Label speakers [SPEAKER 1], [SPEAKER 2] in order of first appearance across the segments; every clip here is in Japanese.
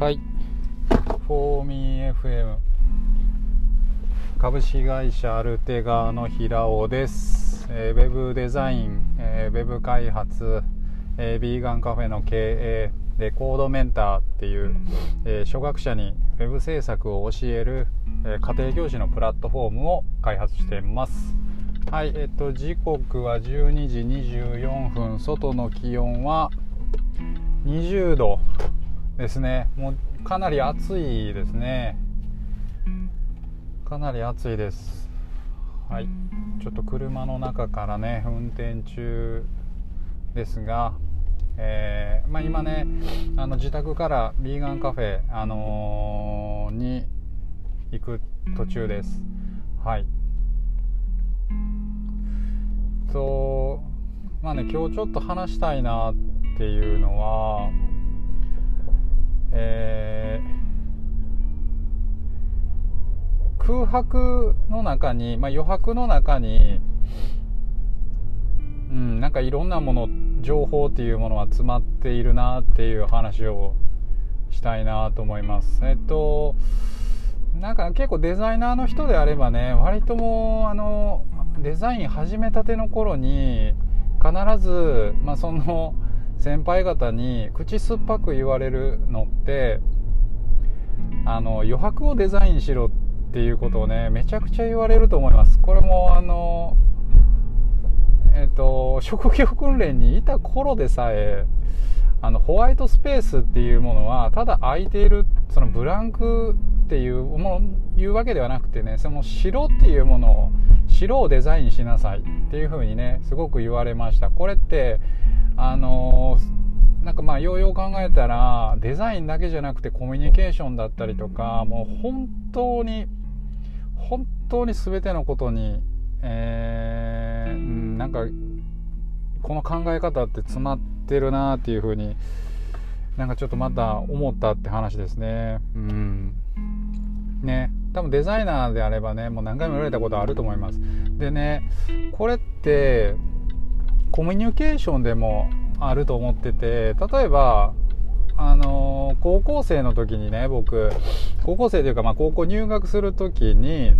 [SPEAKER 1] はい。フォーミー FM 株式会社アルテガの平尾です、えー、ウェブデザイン、えー、ウェブ開発、えー、ビーガンカフェの経営レコードメンターっていう、えー、初学者にウェブ制作を教える、えー、家庭教師のプラットフォームを開発しています。はいえっと時刻は12時24分。外の気温は20度ですね。もうかなり暑いですね。かなり暑いです。はい。ちょっと車の中からね運転中ですがえー、まあ、今ねあの自宅からビーガンカフェ、あのー、に行く途中です。はい。とまあね今日ちょっと話したいなっていうのはえー、空白の中に、まあ、余白の中に、うん、なんかいろんなもの情報っていうものは詰まっているなっていう話をしたいなと思います。えっとなんか結構デザイナーの人であればね割ともうあのデザイン始めたての頃に必ず、まあ、その先輩方に口酸っぱく言われるのってあの余白をデザインしろっていうことをねめちゃくちゃ言われると思います。これもあのえっ、と職業訓練にいた頃でさえあのホワイトスペースっていうものはただ空いているそのブランクっていうものいうわけではなくてねその白っていうものを白をデザインしなさいっていうふうにねすごく言われました。これってあのなんかまあようよう考えたらデザインだけじゃなくてコミュニケーションだったりとかもう本当に本当に全てのことに、えー、うん、なんかこの考え方って詰まってるなっていうふうになんかちょっとまた思ったって話ですね。うん。ね多分デザイナーであればねもう何回も言われたことあると思います。でねこれってコミュニケーションでもあると思ってて例えばあの高校生の時にね僕高校生というか、まあ、高校入学する時に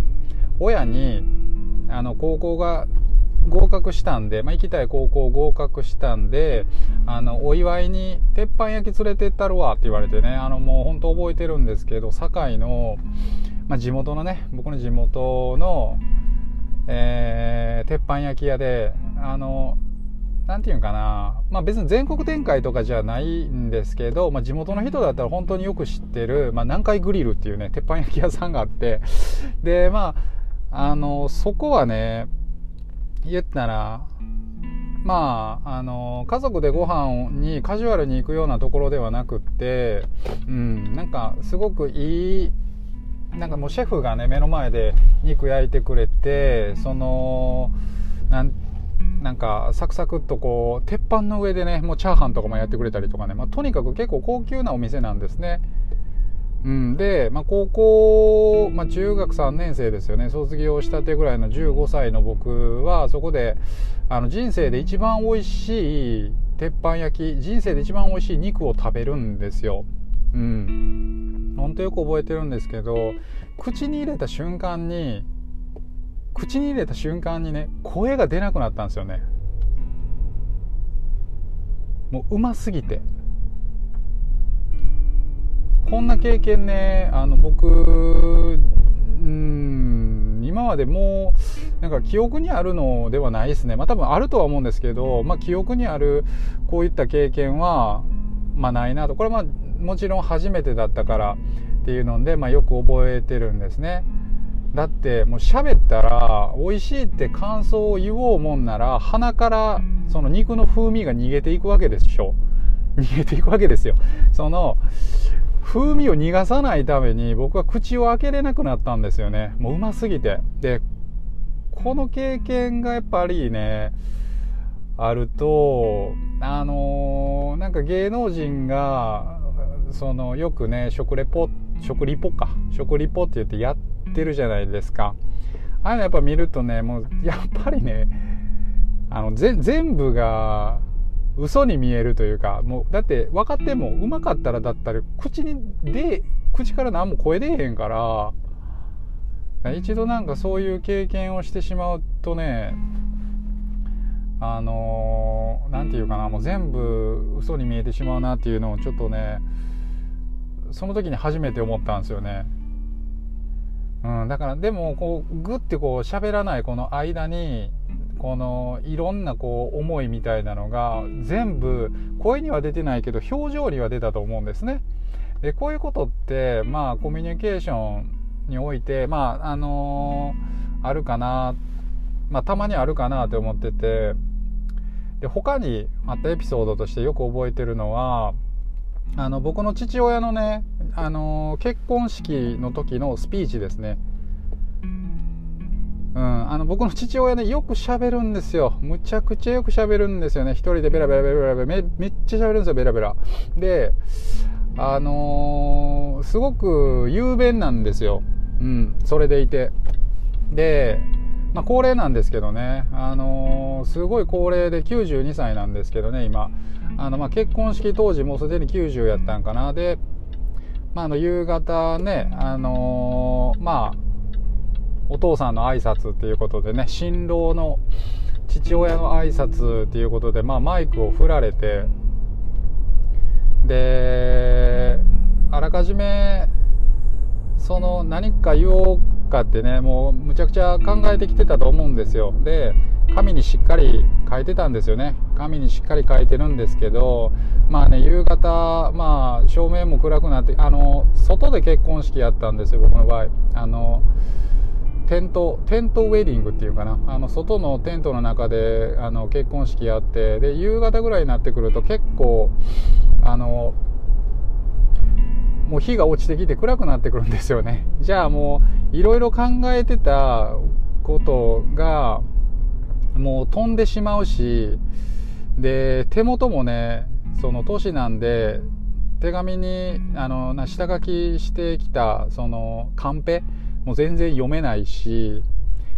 [SPEAKER 1] 親にあの高校が合格したんで、まあ、行きたい高校合格したんであのお祝いに鉄板焼き連れてったるわって言われてねあのもう本当覚えてるんですけど堺の、まあ、地元のね僕の地元の、えー、鉄板焼き屋であの何て言うんかな、まあ、別に全国展開とかじゃないんですけど、まあ、地元の人だったら本当によく知ってる、まあ、南海グリルっていうね鉄板焼き屋さんがあって。でまああのそこはね言ったらまあ、あの家族でご飯にカジュアルに行くようなところではなくって、うん、なんかすごくいいなんかもうシェフがね目の前で肉焼いてくれてそのなんなんかサクサクっとこう鉄板の上でねもうチャーハンとかもやってくれたりとかね、まあ、とにかく結構高級なお店なんですね。うん、で、まあ、高校、まあ、中学3年生ですよね。卒業したてぐらいの15歳の僕はそこであの人生で一番美味しい鉄板焼き人生で一番美味しい肉を食べるんですよ。うん、本当よく覚えてるんですけど口に入れた瞬間に口に入れた瞬間にね声が出なくなったんですよね。もううますぎて。こんな経験ねあの僕うん今までもうなんか記憶にあるのではないですね。まあ多分あるとは思うんですけど、まあ、記憶にあるこういった経験はまあないなと。これはまあもちろん初めてだったからっていうので、まあ、よく覚えてるんですね。だってもう喋ったら美味しいって感想を言おうもんなら鼻からその肉の風味が逃げていくわけでしょ。逃げていくわけですよ。その風味を逃がさないために僕は口を開けれなくなったんですよね。もううますぎて。でこの経験がやっぱりねあるとあのー、なんか芸能人がそのよくね食レポ食リポか。食リポって言ってやってるじゃないですか。ああいうのやっぱ見るとねもうやっぱりねあの全部が嘘に見えるというかもうだって分かってもうまかったらだったら口にで口から何も声出えへんから一度なんかそういう経験をしてしまうとねあの何、て言うかなもう全部嘘に見えてしまうなっていうのをちょっとねその時に初めて思ったんですよね。うん、だからでもこうグッてこう喋らないこの間にこのいろんなこう思いみたいなのが全部声には出てないけど表情には出たと思うんですね。でこういうことってまあコミュニケーションにおいてまああのー、あるかなまあたまにあるかなって思っててで他にあったエピソードとしてよく覚えてるのはあの僕の父親のね、あの結婚式の時のスピーチですね。うん、あの僕の父親ねよく喋るんですよ。むちゃくちゃよく喋るんですよね。一人でベラベラベラベラベラめめっちゃ喋るんですよベラベラ。であのー、すごく雄弁なんですよ。うんそれでいて。でまあ、高齢なんですけどね、あのー、すごい高齢で92歳なんですけどね今。あの、まあ、結婚式当時もうすでに90やったんかな。で、まあ、あの夕方ね、あのー、まあお父さんの挨拶っていうことでね新郎の父親の挨拶っていうことで、まあ、マイクを振られてであらかじめその何か言おうかってねもうむちゃくちゃ考えてきてたと思うんですよ。で紙にしっかり書いてたんですよね。紙にしっかり書いてるんですけどまあね夕方まあ照明も暗くなってあの外で結婚式やったんですよ僕の場合。あのテントテントウェディングっていうかな。あの外のテントの中であの結婚式やってで夕方ぐらいになってくると結構あのもう日が落ちてきて暗くなってくるんですよね。じゃあもういろいろ考えてたことがもう飛んでしまうしで手元もねその年なんで手紙にあの下書きしてきたそのカンペも全然読めないし、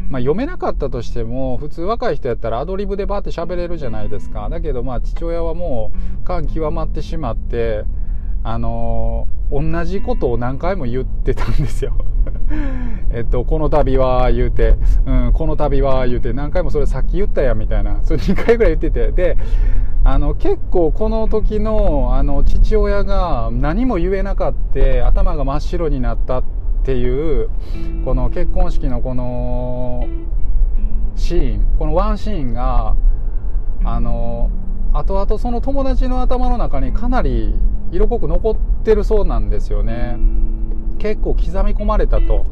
[SPEAKER 1] まあ、読めなかったとしても普通若い人やったらアドリブでバーって喋れるじゃないですか。だけどまあ父親はもう感極まってしまってあの、同じことを何回も言ってたんですよ。えっと、この度は言うて、うん、この度は言うて、何回もそれさっき言ったやんみたいな、それ2回ぐらい言ってて、で、あの、結構この時の、あの、父親が何も言えなかった、頭が真っ白になったっていう、この結婚式のこの、シーン、このワンシーンが、あの、後々その友達の頭の中にかなり色濃く残ってるそうなんですよね。結構刻み込まれたと、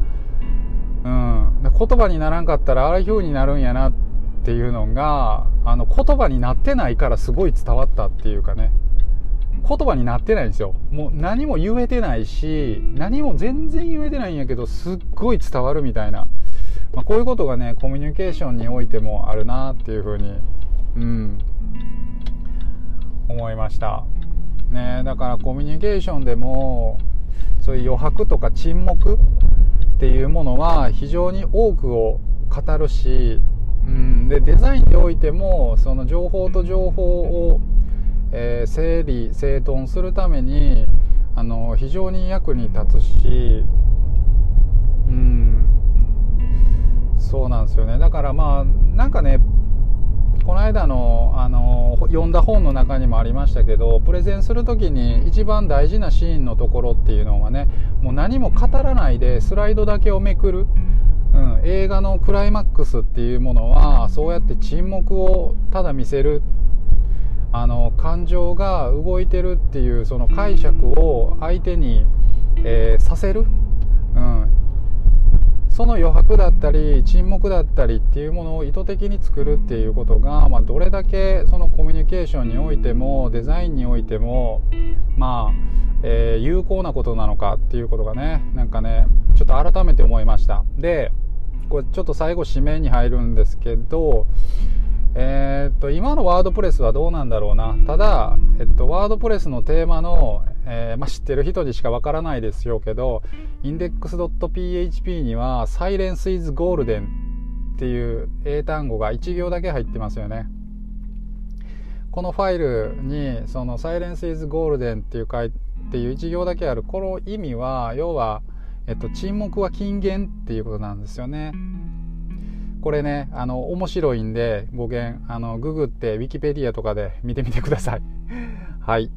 [SPEAKER 1] うん、言葉にならんかったらああいう風になるんやなっていうのがあの言葉になってないからすごい伝わったっていうかね。言葉になってないんですよ。もう何も言えてないし何も全然言えてないんやけどすっごい伝わるみたいな、まあ、こういうことがねコミュニケーションにおいてもあるなっていうふうにうん。思いました。ね。だからコミュニケーションでもそういう余白とか沈黙っていうものは非常に多くを語るし、うん、でデザインにおいてもその情報と情報を、えー、整理整頓するためにあの非常に役に立つし、うん、そうなんですよね。だからまあなんかねこの間のあの読んだ本の中にもありましたけどプレゼンする時に一番大事なシーンのところっていうのはねもう何も語らないでスライドだけをめくる、うん、映画のクライマックスっていうものはそうやって沈黙をただ見せるあの感情が動いてるっていうその解釈を相手に、えー、させる、うん、の余白だったり沈黙だったりっていうものを意図的に作るっていうことが、まあ、どれだけそのコミュニケーションにおいてもデザインにおいてもまあ、えー、有効なことなのかっていうことがねなんかねちょっと改めて思いました。でこれちょっと最後締めに入るんですけどえー、っと今のワードプレスはどうなんだろうな。ただ、えっと、ワードプレスのテーマの、えー、まあ、知ってる人にしかわからないですよけど index.php には silence is golden っていう英単語が1行だけ入ってますよねこのファイルにその「Silence is Golden」っていう書いっていう一行だけあるこの意味は要は、えっと、沈黙は金言っていうことなんですよね。これねあの面白いんで語源あのググってウィキペディアとかで見てみてください。はい